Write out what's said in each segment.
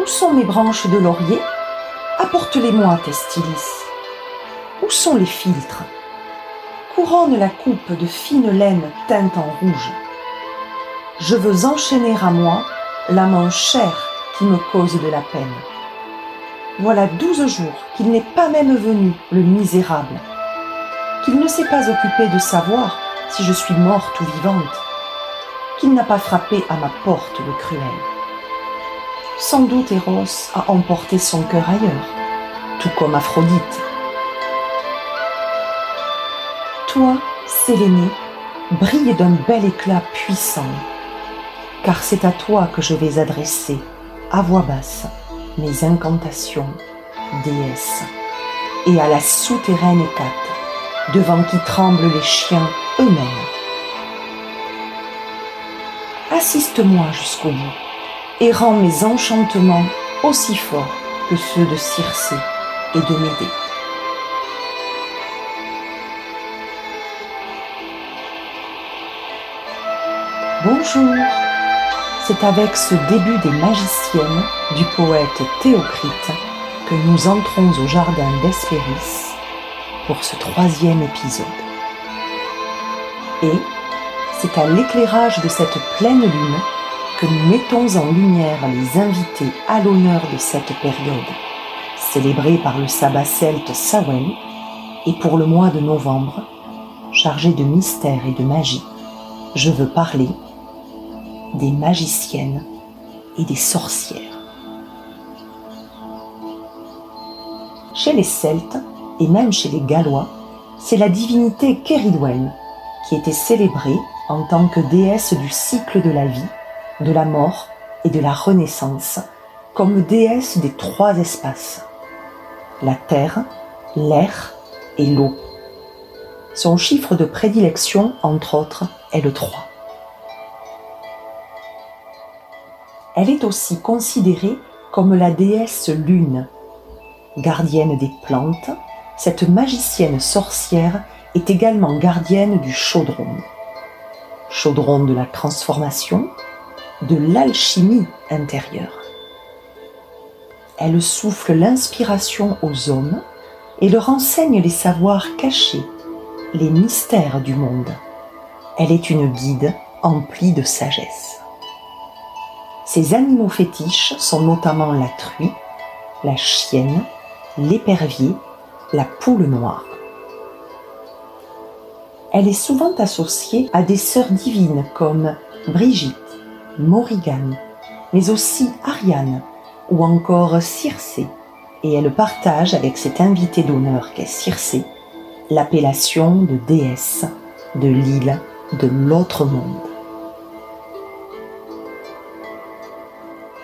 Où sont mes branches de laurier? Apporte-les-moi, Testilis. Où sont les filtres? Couronne la coupe de fine laine teinte en rouge. Je veux enchaîner à moi la manche chère qui me cause de la peine. Voilà douze jours qu'il n'est pas même venu, le misérable, qu'il ne s'est pas occupé de savoir si je suis morte ou vivante, qu'il n'a pas frappé à ma porte le cruel. Sans doute Eros a emporté son cœur ailleurs, tout comme Aphrodite. Toi, Sélénée, brille d'un bel éclat puissant, car c'est à toi que je vais adresser, à voix basse, mes incantations, déesse, et à la souterraine Hécate, devant qui tremblent les chiens eux-mêmes. Assiste-moi jusqu'au bout, et rends mes enchantements aussi forts que ceux de Circé et de Médée. Bonjour c'est avec ce début des magiciennes du poète Théocrite que nous entrons au jardin d'Hespéris pour ce troisième épisode. Et c'est à l'éclairage de cette pleine lune que nous mettons en lumière les invités à l'honneur de cette période, célébrée par le sabbat celte Samhain, et pour le mois de novembre, chargé de mystère et de magie, je veux parler des magiciennes et des sorcières. Chez les Celtes et même chez les Gallois, c'est la divinité Kéridwen qui était célébrée en tant que déesse du cycle de la vie, de la mort et de la renaissance, comme déesse des trois espaces, la terre, l'air et l'eau. Son chiffre de prédilection, entre autres, est le 3. Elle est aussi considérée comme la déesse lune. Gardienne des plantes, cette magicienne sorcière est également gardienne du chaudron. Chaudron de la transformation, de l'alchimie intérieure. Elle souffle l'inspiration aux hommes et leur enseigne les savoirs cachés, les mystères du monde. Elle est une guide emplie de sagesse. Ces animaux fétiches sont notamment la truie, la chienne, l'épervier, la poule noire. Elle est souvent associée à des sœurs divines comme Brigitte, Morrigan, mais aussi Ariane ou encore Circé, et elle partage avec cette invitée d'honneur qu'est Circé l'appellation de déesse de l'île de l'autre monde.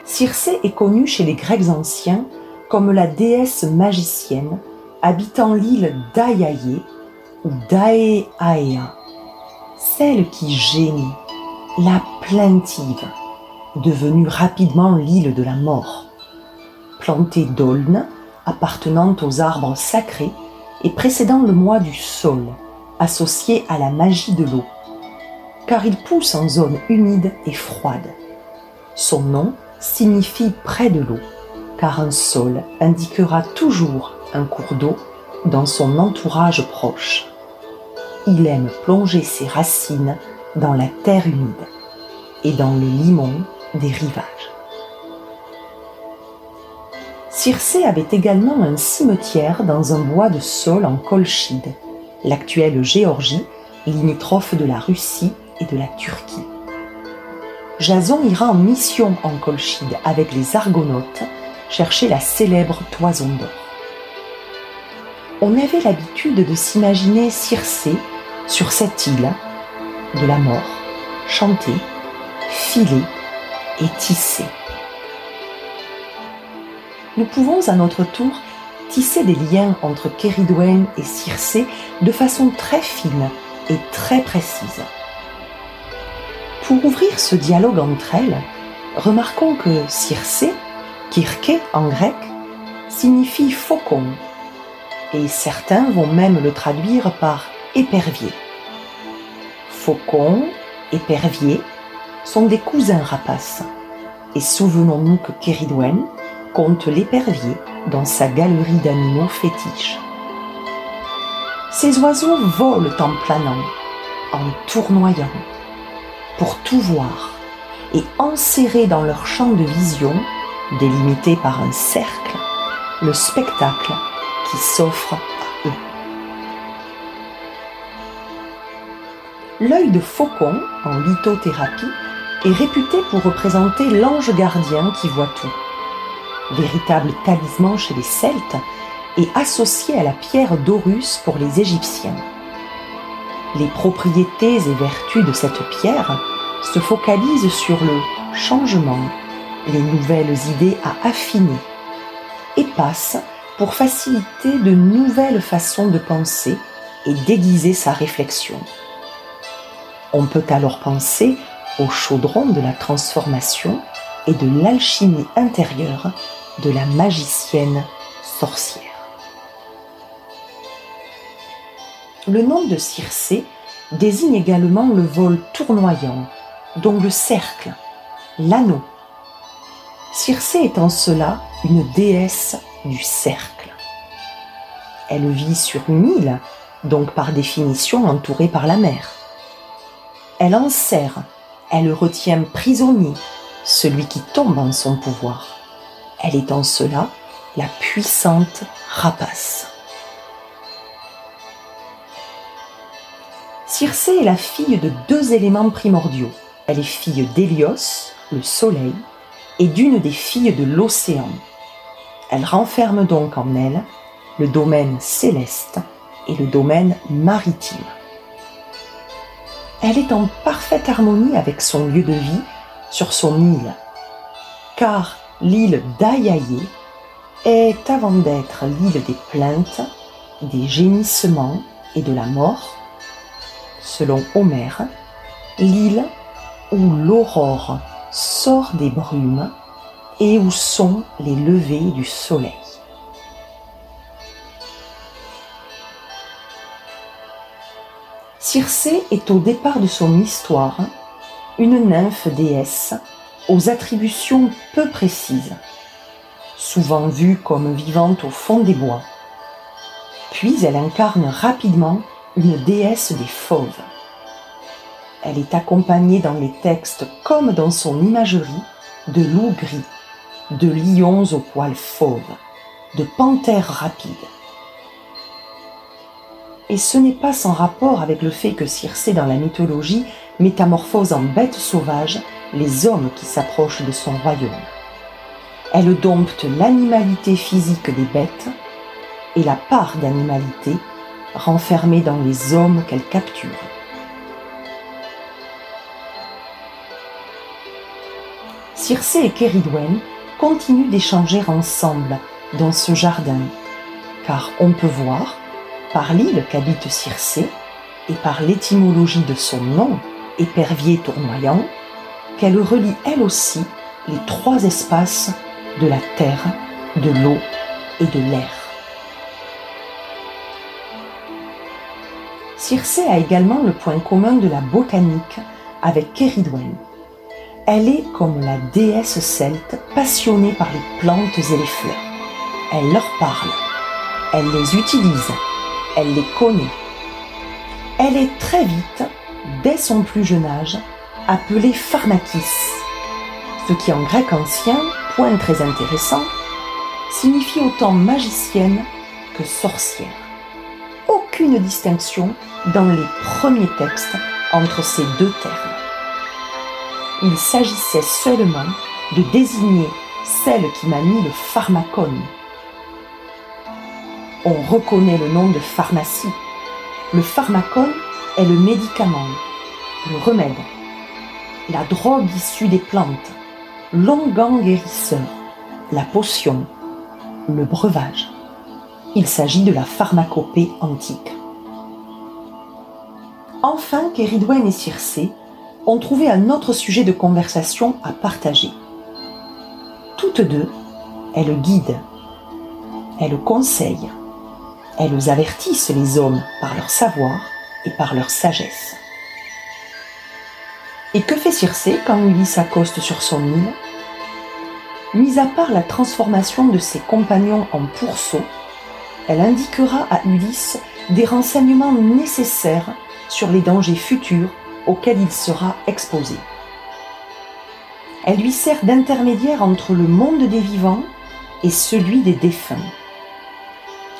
Circé est connue chez les Grecs anciens comme la déesse magicienne habitant l'île d'Aiaïe ou d'Aeaea, celle qui gémit, la plaintive, devenue rapidement l'île de la mort, plantée d'aulnes appartenant aux arbres sacrés et précédant le mois du sol, associé à la magie de l'eau, car il pousse en zone humide et froide. Son nom signifie près de l'eau, car un sol indiquera toujours un cours d'eau dans son entourage proche. Il aime plonger ses racines dans la terre humide et dans le limon des rivages. Circé avait également un cimetière dans un bois de sol en Colchide, l'actuelle Géorgie, limitrophe de la Russie et de la Turquie. Jason ira en mission en Colchide avec les Argonautes chercher la célèbre toison d'or. On avait l'habitude de s'imaginer Circé sur cette île de la mort, chanter, filer et tisser. Nous pouvons à notre tour tisser des liens entre Kéridwen et Circé de façon très fine et très précise. Pour ouvrir ce dialogue entre elles, remarquons que Circé, Kirke en grec, signifie faucon, et certains vont même le traduire par épervier. Faucon, épervier sont des cousins rapaces, et souvenons-nous que Kéridwen, compte l'épervier dans sa galerie d'animaux fétiches. Ces oiseaux volent en planant, en tournoyant, pour tout voir, et enserrés dans leur champ de vision, délimité par un cercle, le spectacle qui s'offre L'œil de faucon en lithothérapie est réputé pour représenter l'ange gardien qui voit tout. Véritable talisman chez les Celtes et associé à la pierre d'Horus pour les Égyptiens. Les propriétés et vertus de cette pierre se focalisent sur le changement, les nouvelles idées à affiner, et passent pour faciliter de nouvelles façons de penser et déguiser sa réflexion. On peut alors penser au chaudron de la transformation et de l'alchimie intérieure de la magicienne sorcière. Le nom de Circé désigne également le vol tournoyant, dont le cercle, l'anneau. Circé est en cela une déesse du cercle. Elle vit sur une île, donc par définition entourée par la mer. Elle enserre, elle retient prisonnier celui qui tombe en son pouvoir. Elle est en cela la puissante rapace. Circé est la fille de deux éléments primordiaux. Elle est fille d'Hélios, le soleil, et d'une des filles de l'océan. Elle renferme donc en elle le domaine céleste et le domaine maritime. Elle est en parfaite harmonie avec son lieu de vie sur son île, car l'île d'Ayaye est, avant d'être l'île des plaintes, des gémissements et de la mort, selon Homère, l'île où l'aurore sort des brumes et où sont les levées du soleil. Circé est au départ de son histoire une nymphe déesse aux attributions peu précises, souvent vue comme vivante au fond des bois. Puis elle incarne rapidement une déesse des fauves. Elle est accompagnée dans les textes comme dans son imagerie de loups gris, de lions aux poils fauves, de panthères rapides. Et ce n'est pas sans rapport avec le fait que Circé dans la mythologie métamorphose en bête sauvage les hommes qui s'approchent de son royaume. Elle dompte l'animalité physique des bêtes et la part d'animalité renfermée dans les hommes qu'elle capture. Circé et Kéridwen continuent d'échanger ensemble dans ce jardin, car on peut voir, par l'île qu'habite Circé et par l'étymologie de son nom, épervier tournoyant, qu'elle relie elle aussi les trois espaces de la terre, de l'eau et de l'air. Circé a également le point commun de la botanique avec Kéridwen. Elle est comme la déesse celte passionnée par les plantes et les fleurs. Elle leur parle, elle les utilise, elle les connaît. Elle est très vite, dès son plus jeune âge, appelée pharmakis, ce qui en grec ancien, point très intéressant, signifie autant magicienne que sorcière. Aucune distinction dans les premiers textes entre ces deux termes. Il s'agissait seulement de désigner celle qui m'a mis le pharmacone. On reconnaît le nom de pharmacie. Le pharmacone est le médicament, le remède, la drogue issue des plantes, l'onguent guérisseur, la potion, le breuvage. Il s'agit de la pharmacopée antique. Enfin, Kéridwen et Circé ont trouvé un autre sujet de conversation à partager. Toutes deux, elles guident, elles conseillent, elles avertissent les hommes par leur savoir et par leur sagesse. Et que fait Circé quand Ulysse s'accoste sur son île? Mis à part la transformation de ses compagnons en pourceaux, elle indiquera à Ulysse des renseignements nécessaires sur les dangers futurs auxquels il sera exposé. Elle lui sert d'intermédiaire entre le monde des vivants et celui des défunts.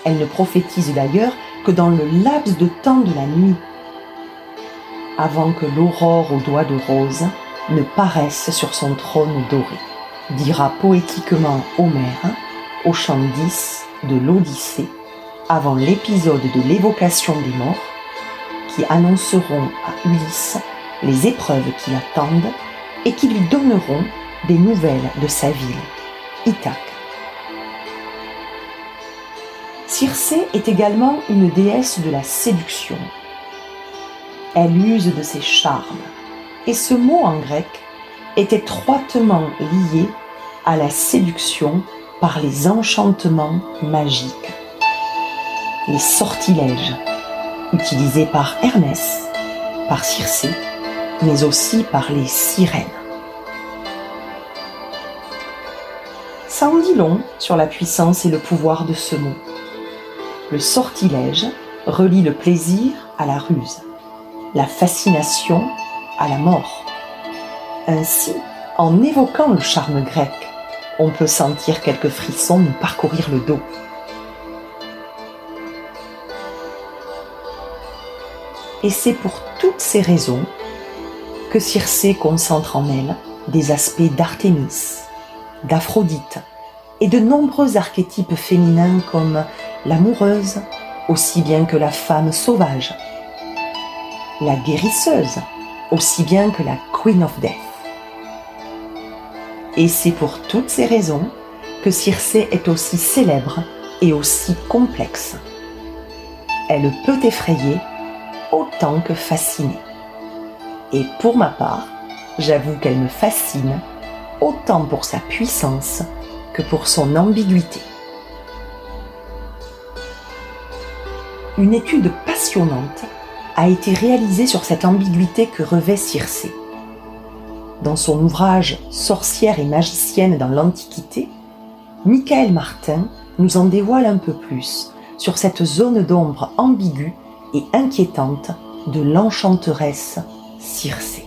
Elle ne prophétise d'ailleurs que dans le laps de temps de la nuit, avant que l'aurore aux doigts de rose ne paraisse sur son trône doré, dira poétiquement Homère au chant 10 de l'Odyssée, avant l'épisode de l'évocation des morts, qui annonceront à Ulysse les épreuves qui l'attendent et qui lui donneront des nouvelles de sa ville, Ithaque. Circé est également une déesse de la séduction. Elle use de ses charmes, et ce mot en grec est étroitement lié à la séduction par les enchantements magiques, les sortilèges utilisés par Hermès, par Circé, mais aussi par les sirènes. Ça en dit long sur la puissance et le pouvoir de ce mot. Le sortilège relie le plaisir à la ruse, la fascination à la mort. Ainsi, en évoquant le charme grec, on peut sentir quelques frissons nous parcourir le dos. Et c'est pour toutes ces raisons que Circé concentre en elle des aspects d'Artémis, d'Aphrodite et de nombreux archétypes féminins comme l'amoureuse, aussi bien que la femme sauvage, la guérisseuse, aussi bien que la Queen of Death. Et c'est pour toutes ces raisons que Circé est aussi célèbre et aussi complexe. Elle peut effrayer autant que fasciner. Et pour ma part, j'avoue qu'elle me fascine autant pour sa puissance que pour son ambiguïté. Une étude passionnante a été réalisée sur cette ambiguïté que revêt Circé. Dans son ouvrage Sorcière et magicienne dans l'Antiquité, Michael Martin nous en dévoile un peu plus sur cette zone d'ombre ambiguë et inquiétante de l'enchanteresse Circé.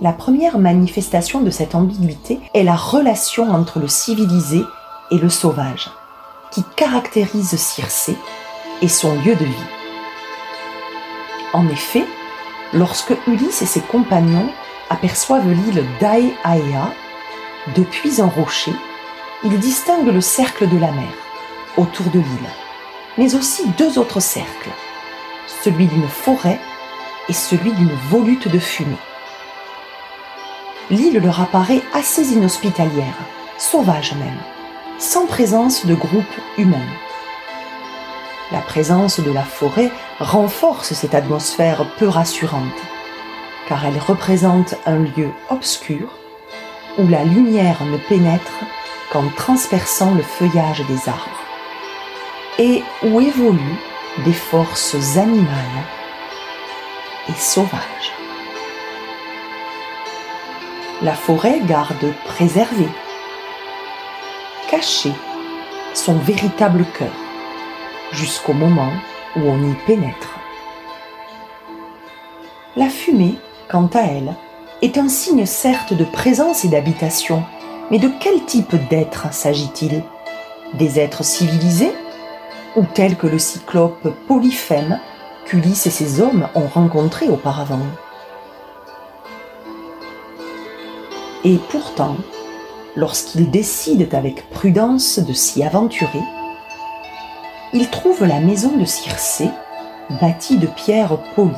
La première manifestation de cette ambiguïté est la relation entre le civilisé et le sauvage, qui caractérise Circé et son lieu de vie. En effet, lorsque Ulysse et ses compagnons aperçoivent l'île d'Aeaea, depuis un rocher, ils distinguent le cercle de la mer autour de l'île, mais aussi deux autres cercles, celui d'une forêt et celui d'une volute de fumée. L'île leur apparaît assez inhospitalière, sauvage même, sans présence de groupe humain. La présence de la forêt renforce cette atmosphère peu rassurante, car elle représente un lieu obscur où la lumière ne pénètre qu'en transperçant le feuillage des arbres, et où évoluent des forces animales et sauvage. La forêt garde préservé, caché son véritable cœur, jusqu'au moment où on y pénètre. La fumée, quant à elle, est un signe certes de présence et d'habitation, mais de quel type d'être s'agit-il? Des êtres civilisés Ou tels que le cyclope Polyphème qu'Ulysse et ses hommes ont rencontré auparavant? Et pourtant, lorsqu'ils décident avec prudence de s'y aventurer, ils trouvent la maison de Circé, bâtie de pierres polies,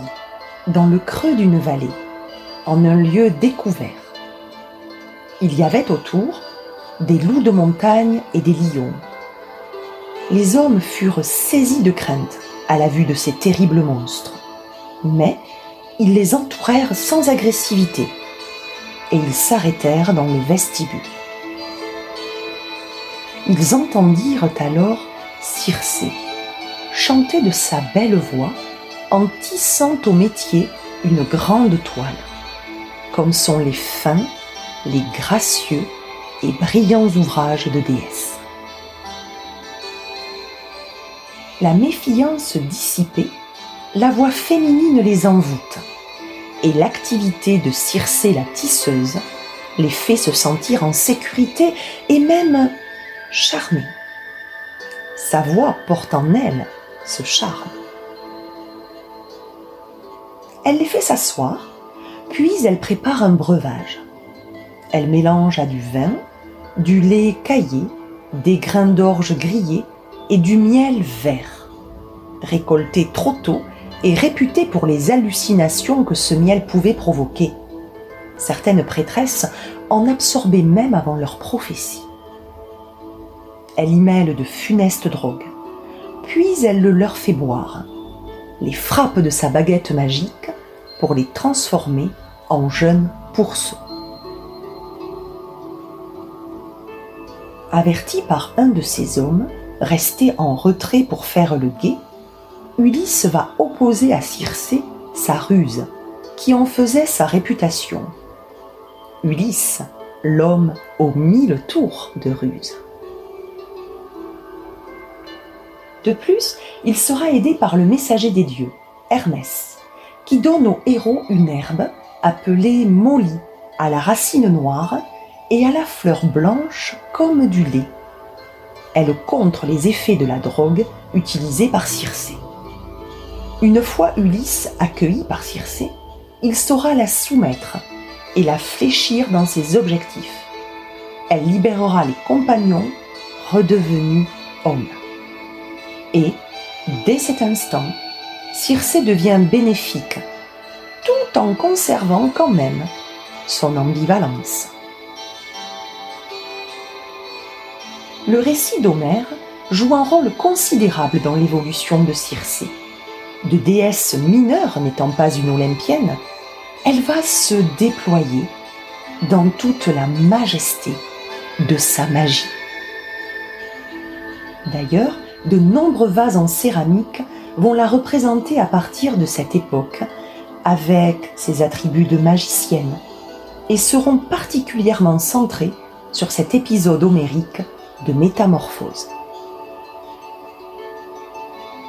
dans le creux d'une vallée, en un lieu découvert. Il y avait autour des loups de montagne et des lions. Les hommes furent saisis de crainte à la vue de ces terribles monstres. Mais ils les entourèrent sans agressivité et ils s'arrêtèrent dans le vestibule. Ils entendirent alors Circé chanter de sa belle voix en tissant au métier une grande toile, comme sont les fins les gracieux et brillants ouvrages de déesses. La méfiance dissipée, la voix féminine les envoûte, et l'activité de Circé la tisseuse les fait se sentir en sécurité et même charmés. Sa voix porte en elle ce charme. Elle les fait s'asseoir, puis elle prépare un breuvage. Elle mélange à du vin, du lait caillé, des grains d'orge grillés et du miel vert. Récolté trop tôt et réputé pour les hallucinations que ce miel pouvait provoquer. Certaines prêtresses en absorbaient même avant leur prophétie. Elle y mêle de funestes drogues, puis elle le leur fait boire, les frappe de sa baguette magique pour les transformer en jeunes pourceaux. Averti par un de ses hommes, resté en retrait pour faire le guet, Ulysse va opposer à Circé sa ruse, qui en faisait sa réputation. Ulysse, l'homme aux mille tours de ruse. De plus, il sera aidé par le messager des dieux, Hermès, qui donne au héros une herbe appelée molly, à la racine noire et à la fleur blanche comme du lait. Elle contre les effets de la drogue utilisée par Circé. Une fois Ulysse accueilli par Circé, il saura la soumettre et la fléchir dans ses objectifs. Elle libérera les compagnons redevenus hommes. Et, dès cet instant, Circé devient bénéfique, tout en conservant quand même son ambivalence. Le récit d'Homère joue un rôle considérable dans l'évolution de Circé. De déesse mineure n'étant pas une olympienne, elle va se déployer dans toute la majesté de sa magie. D'ailleurs, de nombreux vases en céramique vont la représenter à partir de cette époque, avec ses attributs de magicienne, et seront particulièrement centrés sur cet épisode homérique de métamorphose.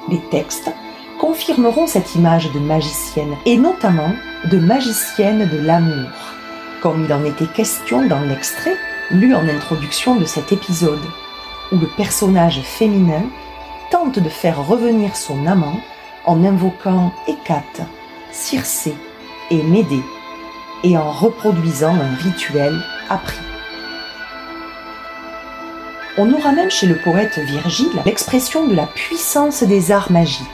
Les textes confirmeront cette image de magicienne, et notamment de magicienne de l'amour, comme il en était question dans l'extrait lu en introduction de cet épisode, où le personnage féminin tente de faire revenir son amant en invoquant Hécate, Circé et Médée, et en reproduisant un rituel appris. On aura même chez le poète Virgile l'expression de la puissance des arts magiques.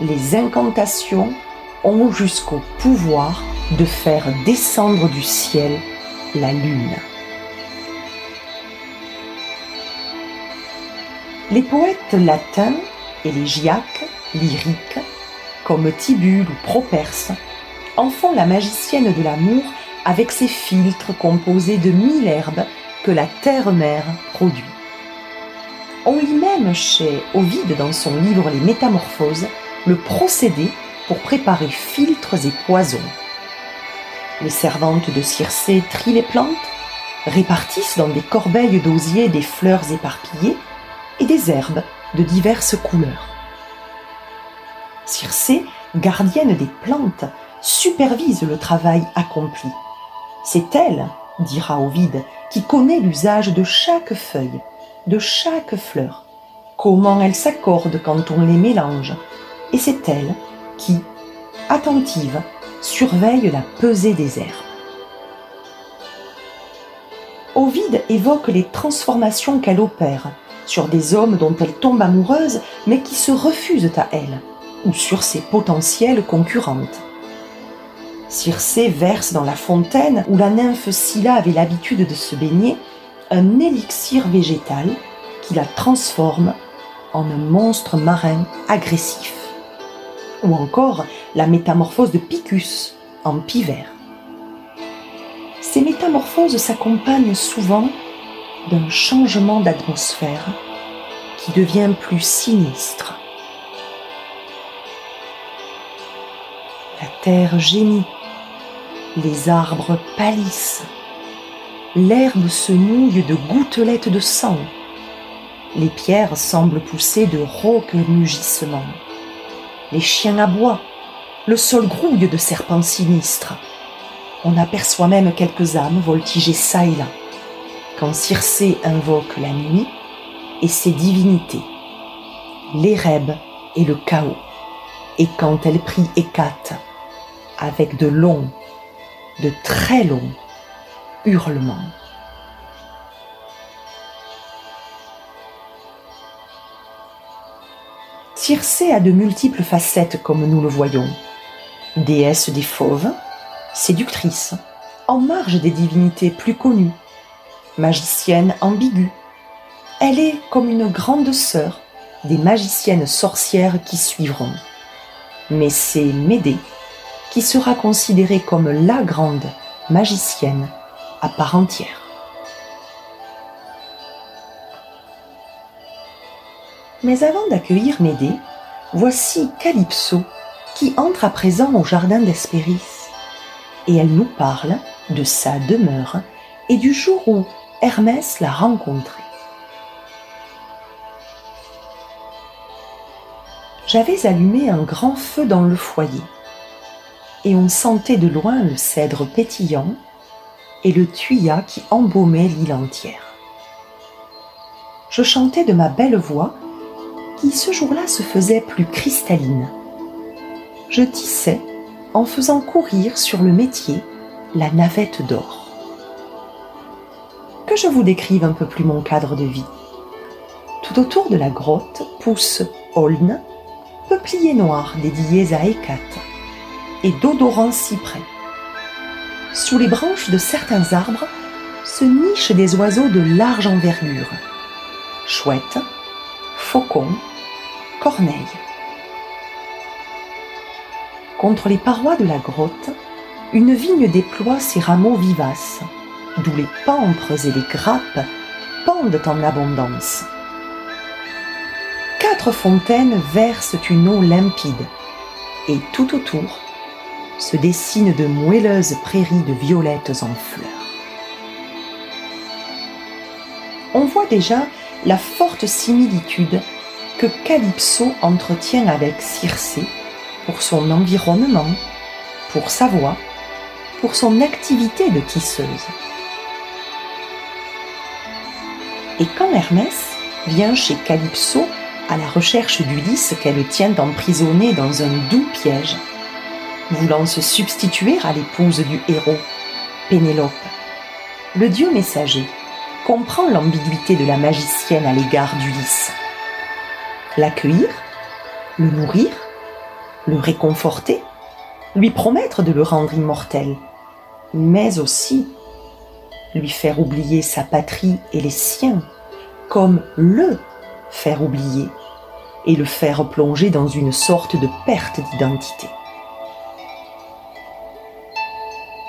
Les incantations ont jusqu'au pouvoir de faire descendre du ciel la lune. Les poètes latins, élégiaques, lyriques, comme Tibulle ou Properce, en font la magicienne de l'amour avec ses filtres composés de mille herbes que la terre-mère produit. On lit même chez Ovide dans son livre Les Métamorphoses le procédé pour préparer filtres et poisons. Les servantes de Circé trient les plantes, répartissent dans des corbeilles d'osier des fleurs éparpillées et des herbes de diverses couleurs. Circé, gardienne des plantes, supervise le travail accompli. C'est elle, dira Ovide, qui connaît l'usage de chaque feuille, de chaque fleur, comment elles s'accordent quand on les mélange, et c'est elle qui, attentive, surveille la pesée des herbes. Ovide évoque les transformations qu'elle opère sur des hommes dont elle tombe amoureuse mais qui se refusent à elle, ou sur ses potentielles concurrentes. Circé verse dans la fontaine où la nymphe Scylla avait l'habitude de se baigner un élixir végétal qui la transforme en un monstre marin agressif ou encore la métamorphose de Picus en pivert. Ces métamorphoses s'accompagnent souvent d'un changement d'atmosphère qui devient plus sinistre. La terre gémit, les arbres pâlissent, l'herbe se mouille de gouttelettes de sang. Les pierres semblent pousser de rauques mugissements. Les chiens aboient, le sol grouille de serpents sinistres. On aperçoit même quelques âmes voltiger çà et là, quand Circé invoque la nuit et ses divinités, l'érèbe et le chaos, et quand elle prie Hécate avec de longs, de très longs hurlements. Circé a de multiples facettes comme nous le voyons. Déesse des fauves, séductrice, en marge des divinités plus connues, magicienne ambiguë. Elle est comme une grande sœur des magiciennes sorcières qui suivront. Mais c'est Médée qui sera considérée comme la grande magicienne à part entière. Mais avant d'accueillir Médée, voici Calypso qui entre à présent au jardin d'Hespéris. Et elle nous parle de sa demeure et du jour où Hermès l'a rencontrée. J'avais allumé un grand feu dans le foyer et on sentait de loin le cèdre pétillant et le tuya qui embaumait l'île entière. Je chantais de ma belle voix qui ce jour-là se faisait plus cristalline. Je tissais en faisant courir sur le métier la navette d'or. Je vous décrive un peu plus mon cadre de vie. Tout autour de la grotte poussent aulnes, peupliers noirs dédiés à Hécate, et d'odorants cyprès. Sous les branches de certains arbres se nichent des oiseaux de large envergure, chouettes, faucons, corneilles. Contre les parois de la grotte, une vigne déploie ses rameaux vivaces, d'où les pampres et les grappes pendent en abondance. Quatre fontaines versent une eau limpide, et tout autour se dessinent de moelleuses prairies de violettes en fleurs. On voit déjà la forte similitude que Calypso entretient avec Circé pour son environnement, pour sa voix, pour son activité de tisseuse. Et quand Hermès vient chez Calypso à la recherche d'Ulysse qu'elle tient emprisonné dans un doux piège, voulant se substituer à l'épouse du héros, Pénélope, le dieu messager comprend l'ambiguïté de la magicienne à l'égard d'Ulysse. L'accueillir, le nourrir, le réconforter, lui promettre de le rendre immortel, mais aussi lui faire oublier sa patrie et les siens, comme le faire oublier et le faire plonger dans une sorte de perte d'identité.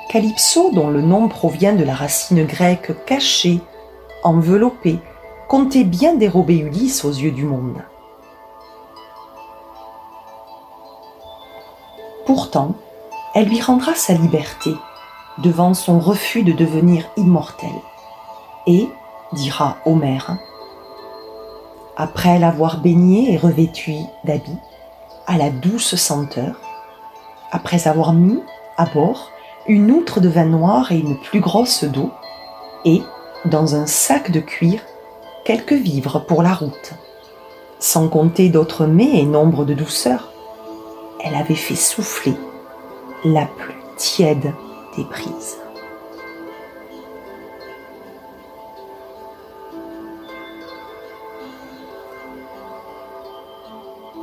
Calypso, dont le nom provient de la racine grecque caché, enveloppé, comptait bien dérober Ulysse aux yeux du monde. Pourtant, elle lui rendra sa liberté devant son refus de devenir immortel. Et, dira Homère, après l'avoir baigné et revêtu d'habits, à la douce senteur, après avoir mis à bord une outre de vin noir et une plus grosse d'eau, et, dans un sac de cuir, quelques vivres pour la route, sans compter d'autres mets et nombre de douceurs, elle avait fait souffler la plus tiède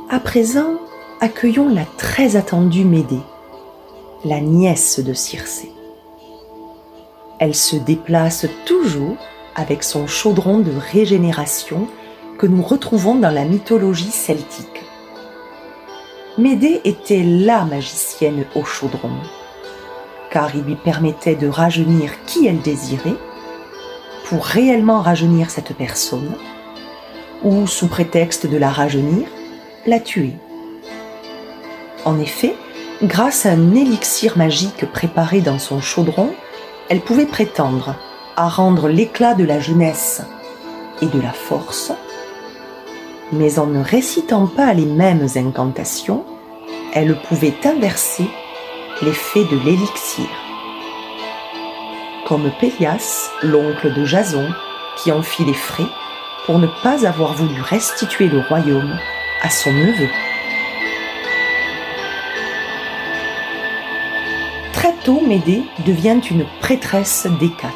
À présent, accueillons la très attendue Médée, la nièce de Circé. Elle se déplace toujours avec son chaudron de régénération que nous retrouvons dans la mythologie celtique. Médée était la magicienne au chaudron, car il lui permettait de rajeunir qui elle désirait, pour réellement rajeunir cette personne, ou sous prétexte de la rajeunir, la tuer. En effet, grâce à un élixir magique préparé dans son chaudron, elle pouvait prétendre, à rendre l'éclat de la jeunesse et de la force, mais en ne récitant pas les mêmes incantations, elle pouvait inverser l'effet de l'élixir. Comme Pélias, l'oncle de Jason, qui en fit les frais pour ne pas avoir voulu restituer le royaume à son neveu. Très tôt, Médée devient une prêtresse d'Hécate.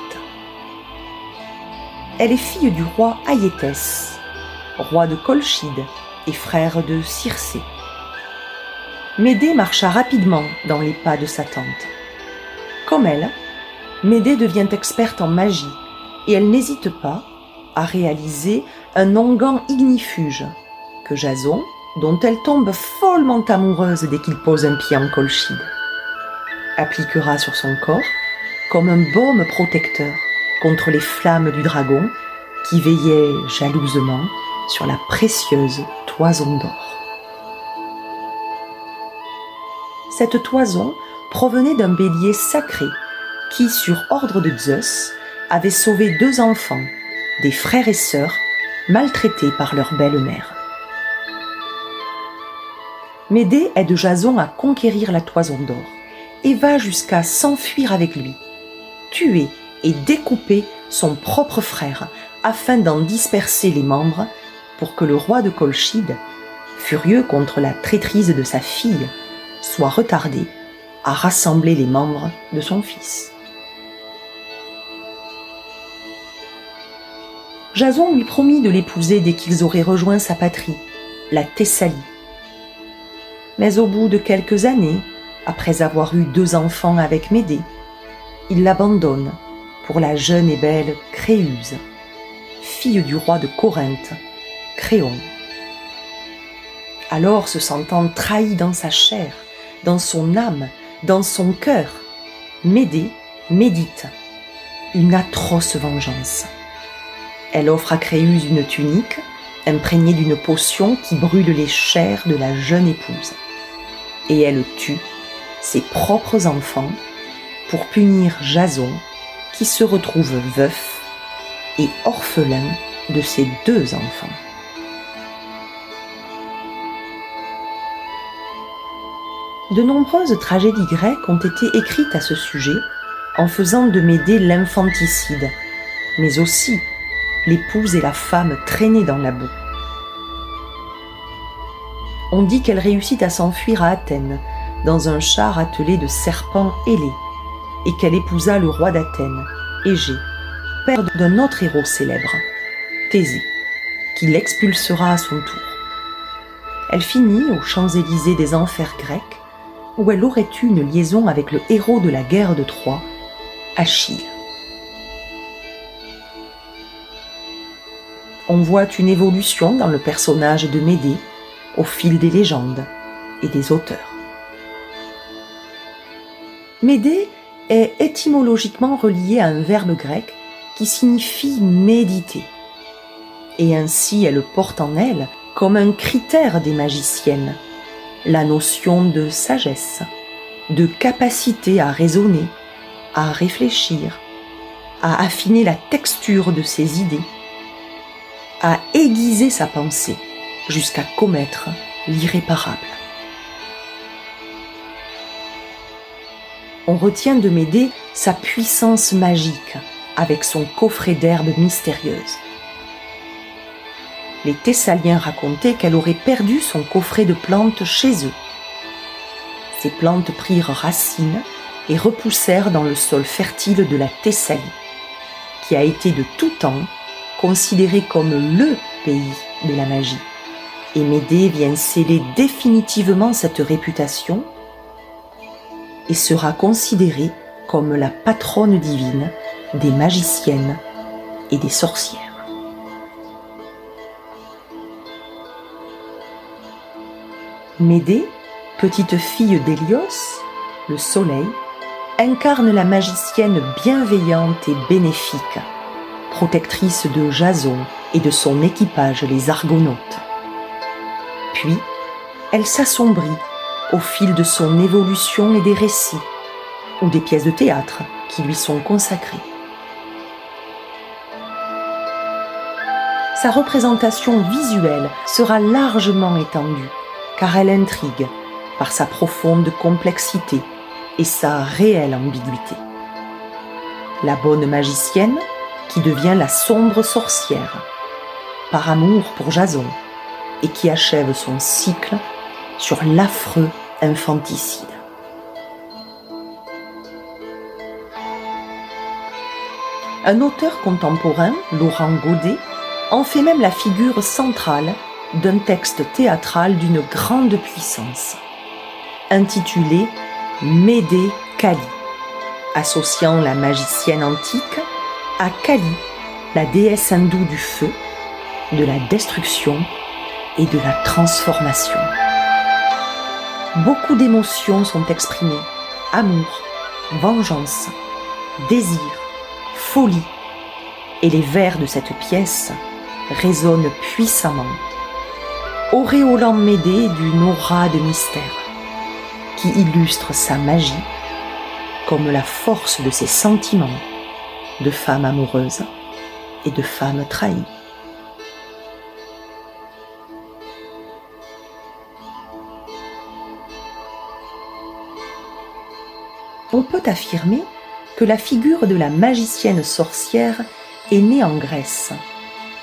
Elle est fille du roi Ayétès, roi de Colchide et frère de Circé. Médée marcha rapidement dans les pas de sa tante. Comme elle, Médée devient experte en magie et elle n'hésite pas à réaliser un onguent ignifuge que Jason, dont elle tombe follement amoureuse dès qu'il pose un pied en Colchide, appliquera sur son corps comme un baume protecteur contre les flammes du dragon qui veillait jalousement sur la précieuse toison d'or. Cette toison provenait d'un bélier sacré qui, sur ordre de Zeus, avait sauvé deux enfants, des frères et sœurs, maltraités par leur belle-mère. Médée aide Jason à conquérir la toison d'or et va jusqu'à s'enfuir avec lui, tuer et découper son propre frère afin d'en disperser les membres pour que le roi de Colchide, furieux contre la traîtrise de sa fille, soit retardé à rassembler les membres de son fils. Jason lui promit de l'épouser dès qu'ils auraient rejoint sa patrie, la Thessalie. Mais au bout de quelques années, après avoir eu deux enfants avec Médée, il l'abandonne pour la jeune et belle Créuse, fille du roi de Corinthe, Créon. Alors, se sentant trahi dans sa chair, dans son âme, dans son cœur, Médée médite une atroce vengeance. Elle offre à Créuse une tunique imprégnée d'une potion qui brûle les chairs de la jeune épouse. Et elle tue ses propres enfants pour punir Jason qui se retrouve veuf et orphelin de ses deux enfants. De nombreuses tragédies grecques ont été écrites à ce sujet en faisant de Médée l'infanticide, mais aussi l'épouse et la femme traînées dans la boue. On dit qu'elle réussit à s'enfuir à Athènes, dans un char attelé de serpents ailés, et qu'elle épousa le roi d'Athènes, Égée, père d'un autre héros célèbre, Thésée, qui l'expulsera à son tour. Elle finit aux Champs-Élysées des enfers grecs, où elle aurait eu une liaison avec le héros de la guerre de Troie, Achille. On voit une évolution dans le personnage de Médée au fil des légendes et des auteurs. Médée est étymologiquement reliée à un verbe grec qui signifie méditer. Et ainsi elle porte en elle, comme un critère des magiciennes, la notion de sagesse, de capacité à raisonner, à réfléchir, à affiner la texture de ses idées, à aiguiser sa pensée jusqu'à commettre l'irréparable. on retient de Médée sa puissance magique avec son coffret d'herbes mystérieuses. Les Thessaliens racontaient qu'elle aurait perdu son coffret de plantes chez eux. Ces plantes prirent racine et repoussèrent dans le sol fertile de la Thessalie, qui a été de tout temps considéré comme le pays de la magie. Et Médée vient sceller définitivement cette réputation et sera considérée comme la patronne divine des magiciennes et des sorcières. Médée, petite fille d'Hélios, le soleil, incarne la magicienne bienveillante et bénéfique, protectrice de Jason et de son équipage les Argonautes. Puis, elle s'assombrit au fil de son évolution et des récits, ou des pièces de théâtre qui lui sont consacrées. sa représentation visuelle sera largement étendue, car elle intrigue par sa profonde complexité et sa réelle ambiguïté. La bonne magicienne qui devient la sombre sorcière, par amour pour Jason, et qui achève son cycle sur l'affreux infanticide. Un auteur contemporain, Laurent Godet, en fait même la figure centrale d'un texte théâtral d'une grande puissance, intitulé Médée Kali, associant la magicienne antique à Kali, la déesse hindoue du feu, de la destruction et de la transformation. Beaucoup d'émotions sont exprimées, amour, vengeance, désir, folie, et les vers de cette pièce résonnent puissamment, auréolant Médée d'une aura de mystère qui illustre sa magie comme la force de ses sentiments de femme amoureuse et de femme trahie. On peut affirmer que la figure de la magicienne sorcière est née en Grèce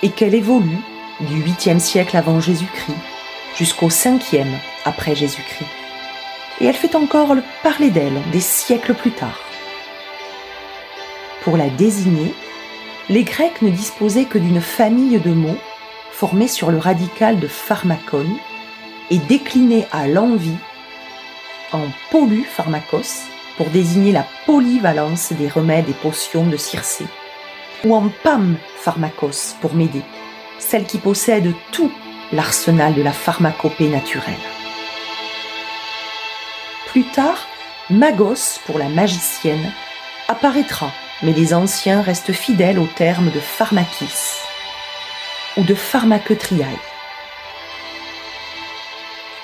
et qu'elle évolue du 8e siècle avant Jésus-Christ jusqu'au 5e après Jésus-Christ. Et elle fait encore parler d'elle des siècles plus tard. Pour la désigner, les Grecs ne disposaient que d'une famille de mots formés sur le radical de pharmakon et déclinés à l'envie en polu pharmakos pour désigner la polyvalence des remèdes et potions de Circé, ou en pam pharmakos pour m'aider, celle qui possède tout l'arsenal de la pharmacopée naturelle. Plus tard, magos pour la magicienne apparaîtra mais les anciens restent fidèles au terme de pharmakis ou de pharmaquetriae.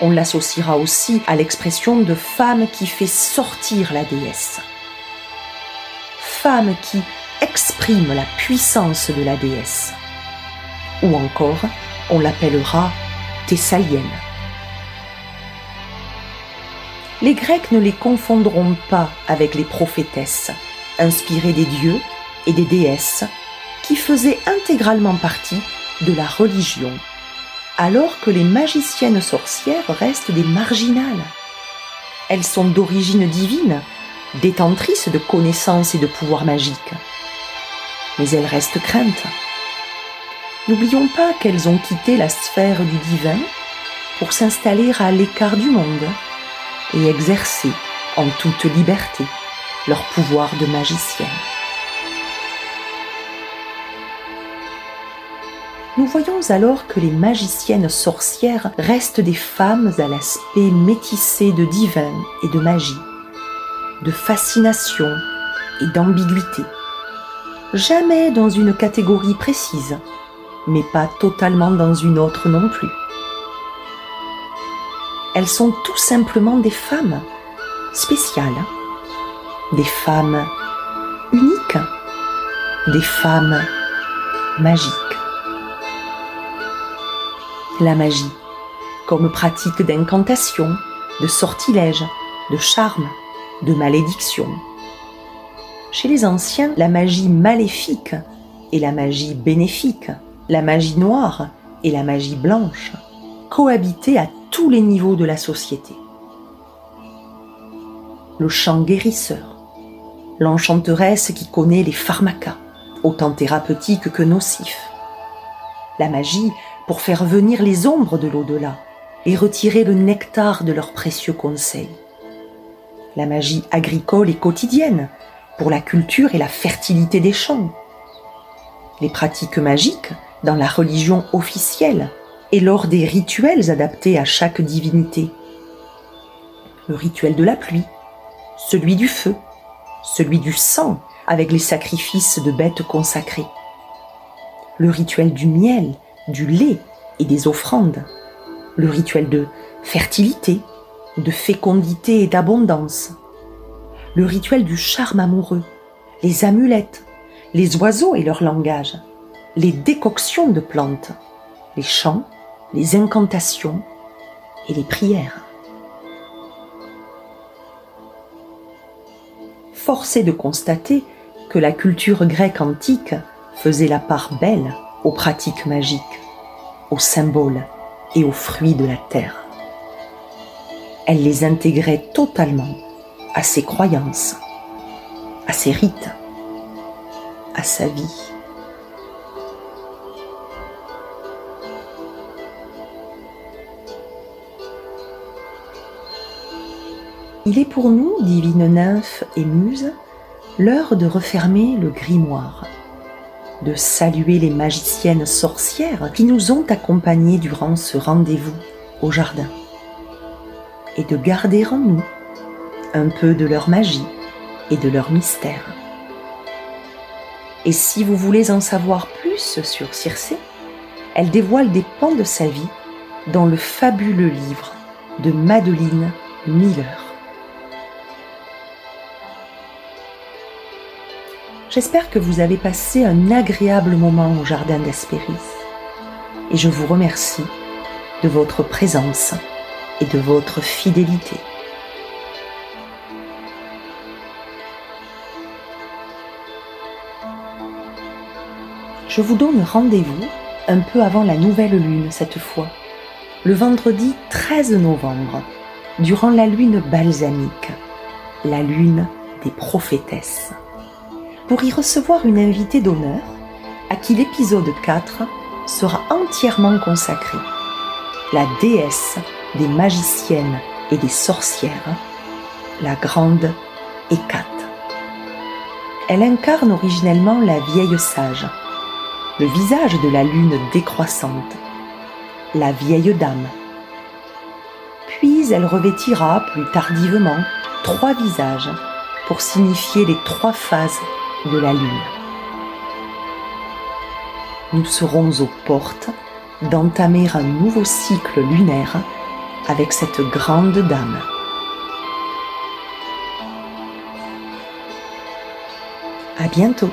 On l'associera aussi à l'expression de femme qui fait sortir la déesse, femme qui exprime la puissance de la déesse, ou encore on l'appellera thessalienne. Les Grecs ne les confondront pas avec les prophétesses, inspiré des dieux et des déesses qui faisaient intégralement partie de la religion, alors que les magiciennes sorcières restent des marginales. Elles sont d'origine divine, détentrices de connaissances et de pouvoirs magiques. Mais elles restent craintes. N'oublions pas qu'elles ont quitté la sphère du divin pour s'installer à l'écart du monde et exercer en toute liberté leur pouvoir de magicienne. Nous voyons alors que les magiciennes sorcières restent des femmes à l'aspect métissé de divin et de magie, de fascination et d'ambiguïté. Jamais dans une catégorie précise, mais pas totalement dans une autre non plus. Elles sont tout simplement des femmes spéciales des femmes uniques, des femmes magiques. La magie, comme pratique d'incantation, de sortilège, de charme, de malédiction. Chez les anciens, la magie maléfique et la magie bénéfique, la magie noire et la magie blanche cohabitaient à tous les niveaux de la société. Le chant guérisseur, l'enchanteresse qui connaît les pharmacas, autant thérapeutiques que nocifs. La magie pour faire venir les ombres de l'au-delà et retirer le nectar de leurs précieux conseils. La magie agricole et quotidienne pour la culture et la fertilité des champs. Les pratiques magiques dans la religion officielle et lors des rituels adaptés à chaque divinité. Le rituel de la pluie, celui du feu, celui du sang avec les sacrifices de bêtes consacrées, le rituel du miel, du lait et des offrandes, le rituel de fertilité, de fécondité et d'abondance, le rituel du charme amoureux, les amulettes, les oiseaux et leur langage, les décoctions de plantes, les chants, les incantations et les prières. Force est de constater que la culture grecque antique faisait la part belle aux pratiques magiques, aux symboles et aux fruits de la terre. Elle les intégrait totalement à ses croyances, à ses rites, à sa vie. Il est pour nous, divine nymphes et muses, l'heure de refermer le grimoire, de saluer les magiciennes sorcières qui nous ont accompagnés durant ce rendez-vous au jardin, et de garder en nous un peu de leur magie et de leur mystère. Et si vous voulez en savoir plus sur Circé, elle dévoile des pans de sa vie dans le fabuleux livre de Madeline Miller. J'espère que vous avez passé un agréable moment au Jardin d'Aspéris et je vous remercie de votre présence et de votre fidélité. Je vous donne rendez-vous un peu avant la nouvelle lune cette fois, le vendredi 13 novembre, durant la lune balsamique, la lune des prophétesses pour y recevoir une invitée d'honneur à qui l'épisode 4 sera entièrement consacré. La déesse des magiciennes et des sorcières, la grande Hécate. Elle incarne originellement la vieille sage, le visage de la lune décroissante, la vieille dame. Puis elle revêtira plus tardivement trois visages pour signifier les trois phases de la Lune. Nous serons aux portes d'entamer un nouveau cycle lunaire avec cette grande dame. À bientôt